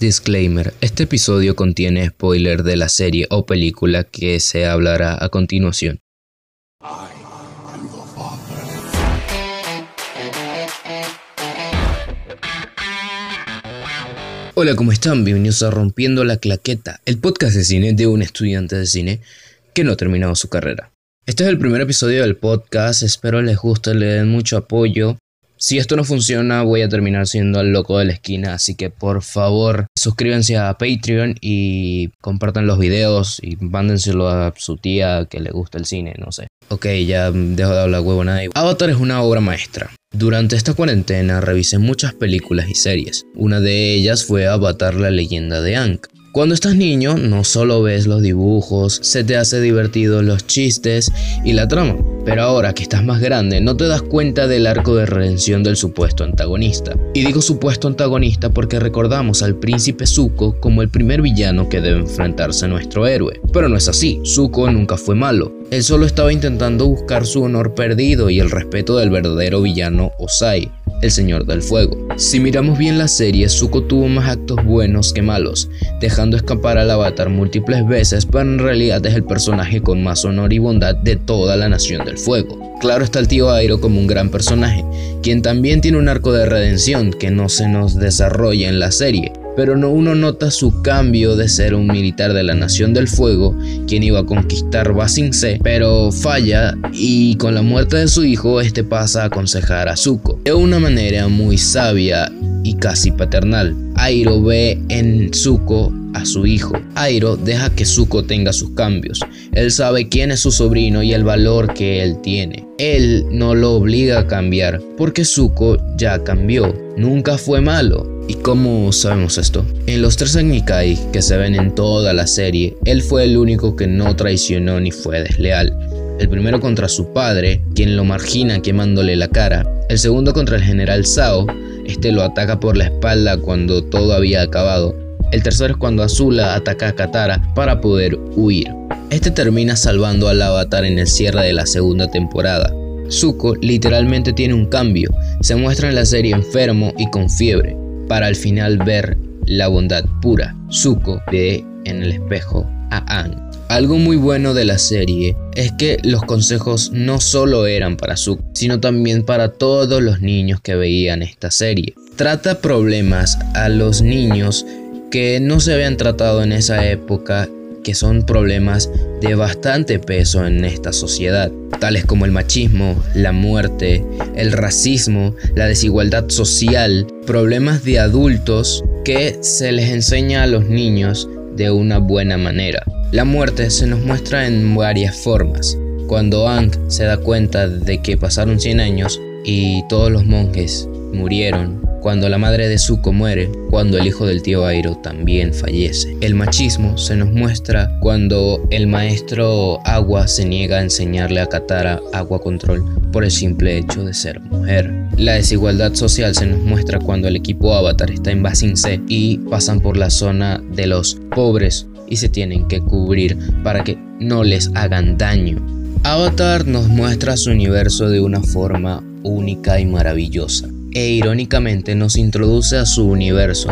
Disclaimer, este episodio contiene spoiler de la serie o película que se hablará a continuación. Hola, ¿cómo están? Bienvenidos a Rompiendo la Claqueta, el podcast de cine de un estudiante de cine que no ha terminado su carrera. Este es el primer episodio del podcast, espero les guste, le den mucho apoyo si esto no funciona, voy a terminar siendo el loco de la esquina, así que por favor suscríbanse a Patreon y compartan los videos y mándenselo a su tía que le gusta el cine, no sé. Ok, ya dejo de hablar huevo nada. Avatar es una obra maestra. Durante esta cuarentena revisé muchas películas y series. Una de ellas fue Avatar la leyenda de Aang. Cuando estás niño, no solo ves los dibujos, se te hace divertido los chistes y la trama. Pero ahora que estás más grande, no te das cuenta del arco de redención del supuesto antagonista. Y digo supuesto antagonista porque recordamos al príncipe Zuko como el primer villano que debe enfrentarse a nuestro héroe. Pero no es así, Zuko nunca fue malo. Él solo estaba intentando buscar su honor perdido y el respeto del verdadero villano Osai el Señor del Fuego. Si miramos bien la serie, Zuko tuvo más actos buenos que malos, dejando escapar al avatar múltiples veces, pero en realidad es el personaje con más honor y bondad de toda la Nación del Fuego. Claro está el tío Airo como un gran personaje, quien también tiene un arco de redención que no se nos desarrolla en la serie, pero no uno nota su cambio de ser un militar de la Nación del Fuego, quien iba a conquistar Basing Se, pero falla y con la muerte de su hijo este pasa a aconsejar a Zuko. De una manera muy sabia y casi paternal. Airo ve en Zuko a su hijo. Airo deja que Zuko tenga sus cambios. Él sabe quién es su sobrino y el valor que él tiene. Él no lo obliga a cambiar porque Zuko ya cambió. Nunca fue malo. ¿Y cómo sabemos esto? En los tres Agnikai que se ven en toda la serie, él fue el único que no traicionó ni fue desleal. El primero contra su padre, quien lo margina quemándole la cara. El segundo contra el general Sao, este lo ataca por la espalda cuando todo había acabado. El tercero es cuando Azula ataca a Katara para poder huir. Este termina salvando al avatar en el cierre de la segunda temporada. Zuko literalmente tiene un cambio, se muestra en la serie enfermo y con fiebre, para al final ver la bondad pura. Zuko ve en el espejo a Aang. Algo muy bueno de la serie es que los consejos no solo eran para Zuko, sino también para todos los niños que veían esta serie. Trata problemas a los niños que no se habían tratado en esa época que son problemas de bastante peso en esta sociedad, tales como el machismo, la muerte, el racismo, la desigualdad social, problemas de adultos que se les enseña a los niños de una buena manera. La muerte se nos muestra en varias formas. Cuando Aang se da cuenta de que pasaron 100 años y todos los monjes murieron, cuando la madre de Zuko muere, cuando el hijo del tío Airo también fallece. El machismo se nos muestra cuando el maestro Agua se niega a enseñarle a Katara agua control por el simple hecho de ser mujer. La desigualdad social se nos muestra cuando el equipo Avatar está en Basing C y pasan por la zona de los pobres y se tienen que cubrir para que no les hagan daño. Avatar nos muestra su universo de una forma única y maravillosa e irónicamente nos introduce a su universo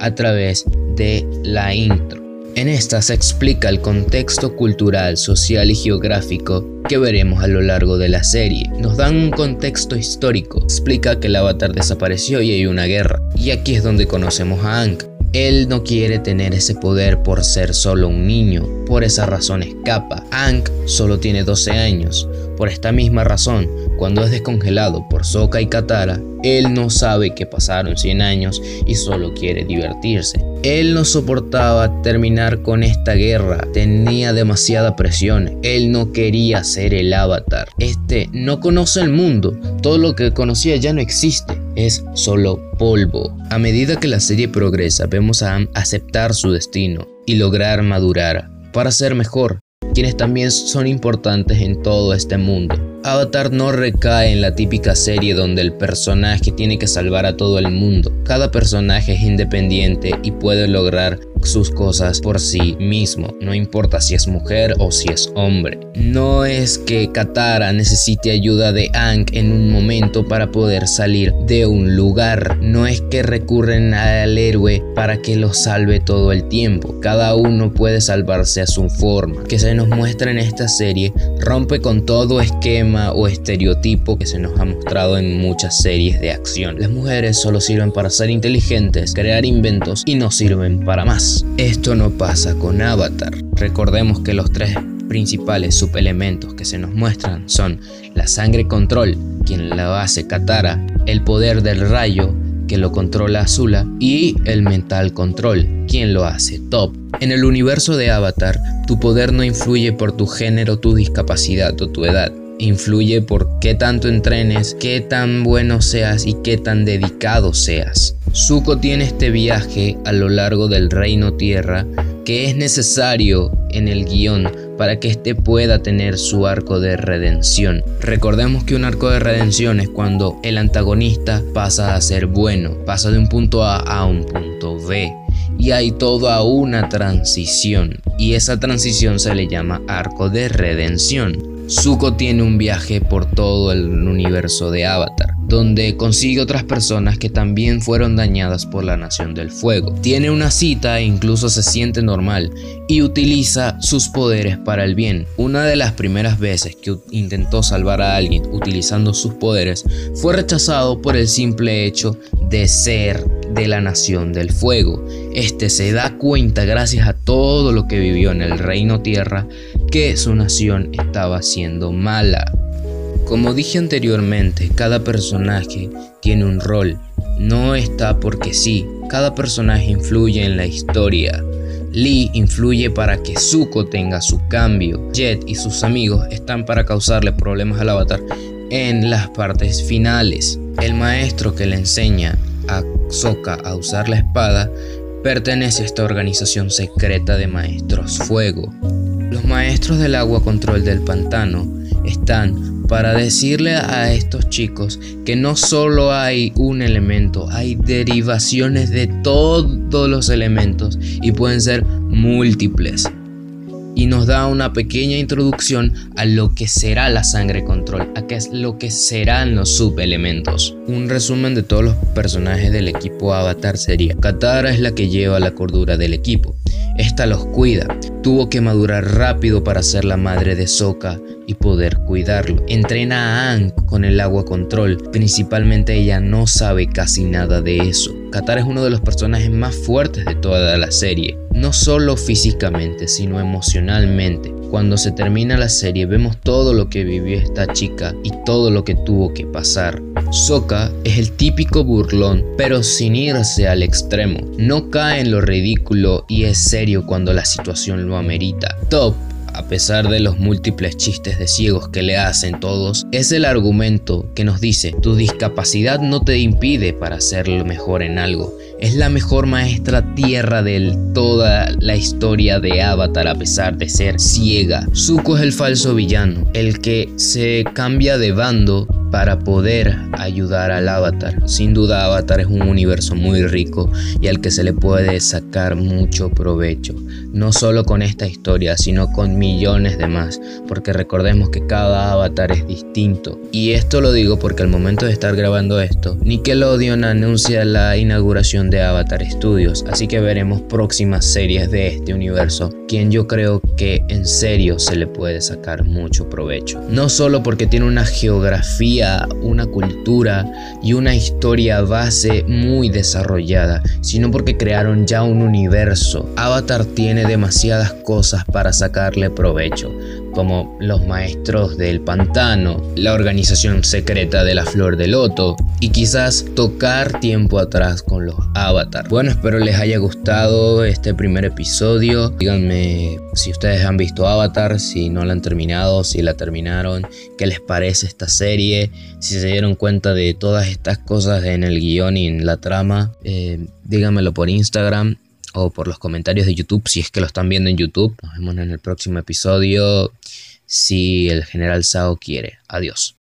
a través de la intro. En esta se explica el contexto cultural, social y geográfico que veremos a lo largo de la serie. Nos dan un contexto histórico, explica que el avatar desapareció y hay una guerra. Y aquí es donde conocemos a Aang. Él no quiere tener ese poder por ser solo un niño, por esa razón escapa. Aang solo tiene 12 años, por esta misma razón, cuando es descongelado por Sokka y Katara, él no sabe que pasaron 100 años y solo quiere divertirse. Él no soportaba terminar con esta guerra, tenía demasiada presión, él no quería ser el avatar. Este no conoce el mundo, todo lo que conocía ya no existe, es solo polvo. A medida que la serie progresa, vemos a Am aceptar su destino y lograr madurar para ser mejor, quienes también son importantes en todo este mundo. Avatar no recae en la típica serie donde el personaje tiene que salvar a todo el mundo. Cada personaje es independiente y puede lograr sus cosas por sí mismo, no importa si es mujer o si es hombre. No es que Katara necesite ayuda de Aang en un momento para poder salir de un lugar, no es que recurren al héroe para que lo salve todo el tiempo, cada uno puede salvarse a su forma. Que se nos muestra en esta serie rompe con todo esquema o estereotipo que se nos ha mostrado en muchas series de acción. Las mujeres solo sirven para ser inteligentes, crear inventos y no sirven para más. Esto no pasa con Avatar. Recordemos que los tres principales subelementos que se nos muestran son la sangre control, quien la hace Katara, el poder del rayo, que lo controla Azula, y el mental control, quien lo hace Top. En el universo de Avatar, tu poder no influye por tu género, tu discapacidad o tu edad influye por qué tanto entrenes, qué tan bueno seas y qué tan dedicado seas. Zuko tiene este viaje a lo largo del reino tierra que es necesario en el guion para que éste pueda tener su arco de redención. Recordemos que un arco de redención es cuando el antagonista pasa a ser bueno, pasa de un punto A a un punto B y hay toda una transición y esa transición se le llama arco de redención. Zuko tiene un viaje por todo el universo de Avatar, donde consigue otras personas que también fueron dañadas por la Nación del Fuego. Tiene una cita e incluso se siente normal y utiliza sus poderes para el bien. Una de las primeras veces que intentó salvar a alguien utilizando sus poderes fue rechazado por el simple hecho de ser de la Nación del Fuego. Este se da cuenta gracias a todo lo que vivió en el Reino Tierra que su nación estaba siendo mala. Como dije anteriormente, cada personaje tiene un rol. No está porque sí, cada personaje influye en la historia. Lee influye para que Zuko tenga su cambio. Jet y sus amigos están para causarle problemas al avatar en las partes finales. El maestro que le enseña a Sokka a usar la espada pertenece a esta organización secreta de maestros fuego. Los maestros del agua control del pantano están para decirle a estos chicos que no solo hay un elemento, hay derivaciones de todos los elementos y pueden ser múltiples y nos da una pequeña introducción a lo que será la sangre control, a qué es lo que serán los subelementos. Un resumen de todos los personajes del equipo Avatar sería: Katara es la que lleva la cordura del equipo. Esta los cuida. Tuvo que madurar rápido para ser la madre de Sokka y poder cuidarlo. Entrena a Aang con el agua control. Principalmente ella no sabe casi nada de eso. Katara es uno de los personajes más fuertes de toda la serie no solo físicamente, sino emocionalmente. Cuando se termina la serie vemos todo lo que vivió esta chica y todo lo que tuvo que pasar. Sokka es el típico burlón, pero sin irse al extremo. No cae en lo ridículo y es serio cuando la situación lo amerita. Top a pesar de los múltiples chistes de ciegos que le hacen todos, es el argumento que nos dice, tu discapacidad no te impide para ser lo mejor en algo. Es la mejor maestra tierra de toda la historia de Avatar a pesar de ser ciega. Zuko es el falso villano, el que se cambia de bando para poder ayudar al avatar. Sin duda Avatar es un universo muy rico y al que se le puede sacar mucho provecho. No solo con esta historia, sino con millones de más. Porque recordemos que cada avatar es distinto. Y esto lo digo porque al momento de estar grabando esto, Nickelodeon anuncia la inauguración de Avatar Studios. Así que veremos próximas series de este universo. Quien yo creo que en serio se le puede sacar mucho provecho. No solo porque tiene una geografía una cultura y una historia base muy desarrollada, sino porque crearon ya un universo. Avatar tiene demasiadas cosas para sacarle provecho como los maestros del pantano, la organización secreta de la flor de loto y quizás tocar tiempo atrás con los avatar. Bueno, espero les haya gustado este primer episodio. Díganme si ustedes han visto Avatar, si no la han terminado, si la terminaron, qué les parece esta serie, si se dieron cuenta de todas estas cosas en el guion y en la trama. Eh, díganmelo por Instagram o por los comentarios de YouTube si es que lo están viendo en YouTube. Nos vemos en el próximo episodio si el general Sao quiere. Adiós.